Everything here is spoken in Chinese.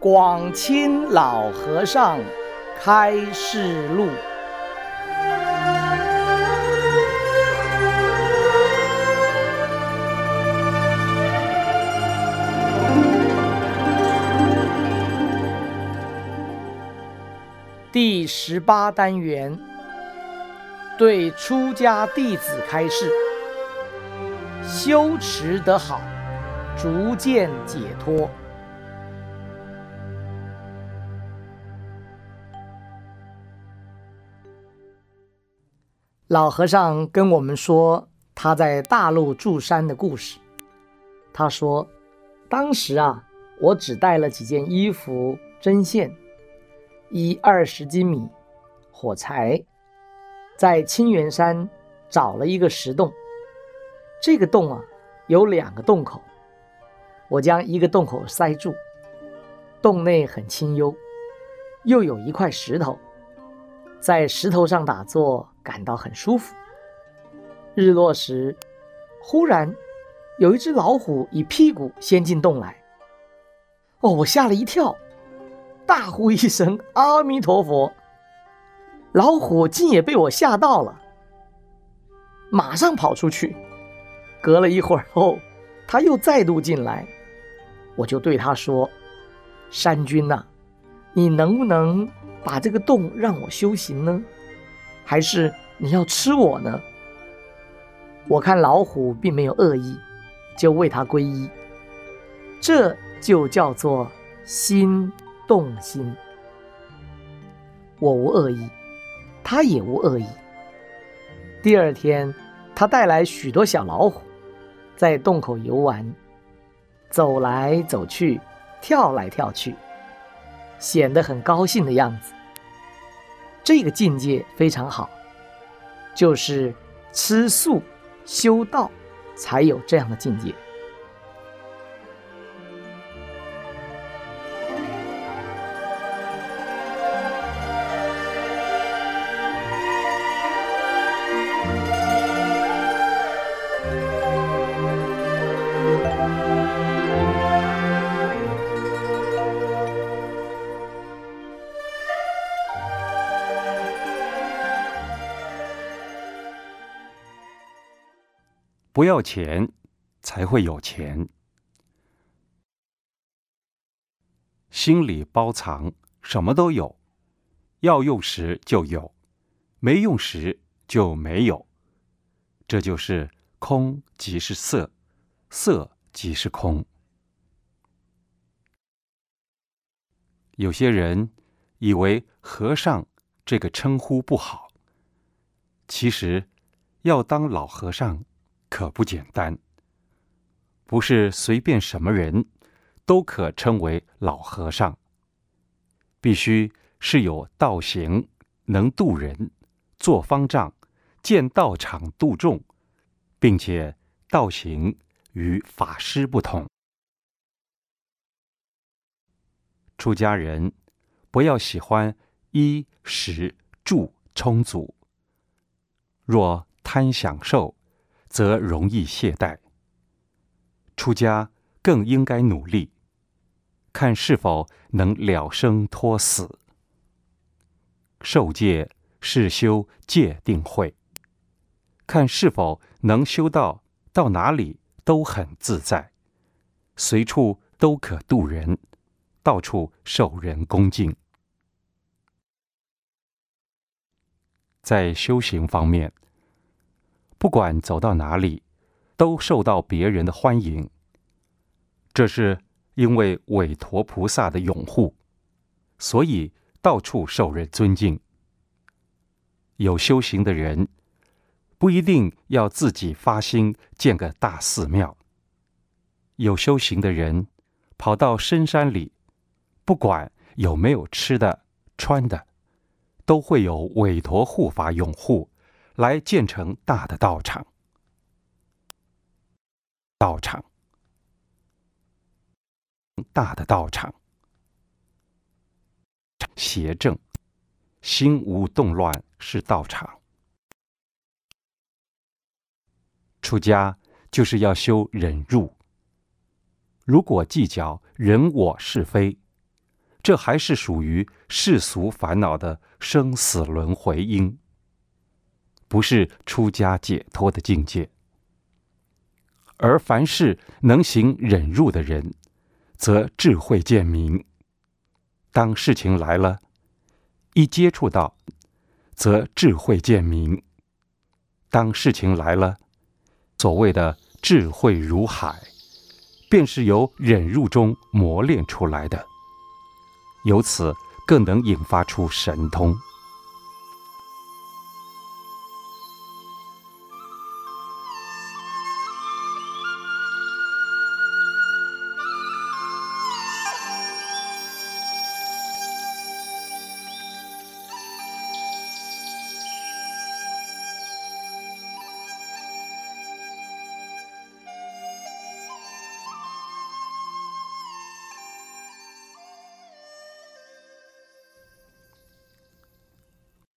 广清老和尚开示录第十八单元，对出家弟子开示：修持得好，逐渐解脱。老和尚跟我们说他在大陆住山的故事。他说，当时啊，我只带了几件衣服、针线、一二十斤米、火柴，在清源山找了一个石洞。这个洞啊，有两个洞口，我将一个洞口塞住，洞内很清幽，又有一块石头。在石头上打坐，感到很舒服。日落时，忽然有一只老虎以屁股先进洞来。哦，我吓了一跳，大呼一声“阿弥陀佛”，老虎竟也被我吓到了，马上跑出去。隔了一会儿后，他又再度进来，我就对他说：“山君呐，你能不能？”把这个洞让我修行呢，还是你要吃我呢？我看老虎并没有恶意，就为他皈依。这就叫做心动心。我无恶意，他也无恶意。第二天，他带来许多小老虎，在洞口游玩，走来走去，跳来跳去。显得很高兴的样子，这个境界非常好，就是吃素修道才有这样的境界。不要钱，才会有钱。心里包藏什么都有，要用时就有，没用时就没有。这就是空即是色，色即是空。有些人以为和尚这个称呼不好，其实要当老和尚。可不简单，不是随便什么人都可称为老和尚。必须是有道行，能渡人，做方丈，建道场度众，并且道行与法师不同。出家人不要喜欢衣食住充足，若贪享受。则容易懈怠。出家更应该努力，看是否能了生脱死。受戒是修戒定慧，看是否能修到到哪里都很自在，随处都可度人，到处受人恭敬。在修行方面。不管走到哪里，都受到别人的欢迎。这是因为韦陀菩萨的拥护，所以到处受人尊敬。有修行的人，不一定要自己发心建个大寺庙。有修行的人，跑到深山里，不管有没有吃的、穿的，都会有韦陀护法拥护。来建成大的道场，道场，大的道场，邪正，心无动乱是道场。出家就是要修忍辱，如果计较人我是非，这还是属于世俗烦恼的生死轮回因，不是出家解脱的境界。而凡是能行忍辱的人，则智慧见明。当事情来了，一接触到，则智慧见明。当事情来了，所谓的智慧如海，便是由忍辱中磨练出来的。由此更能引发出神通。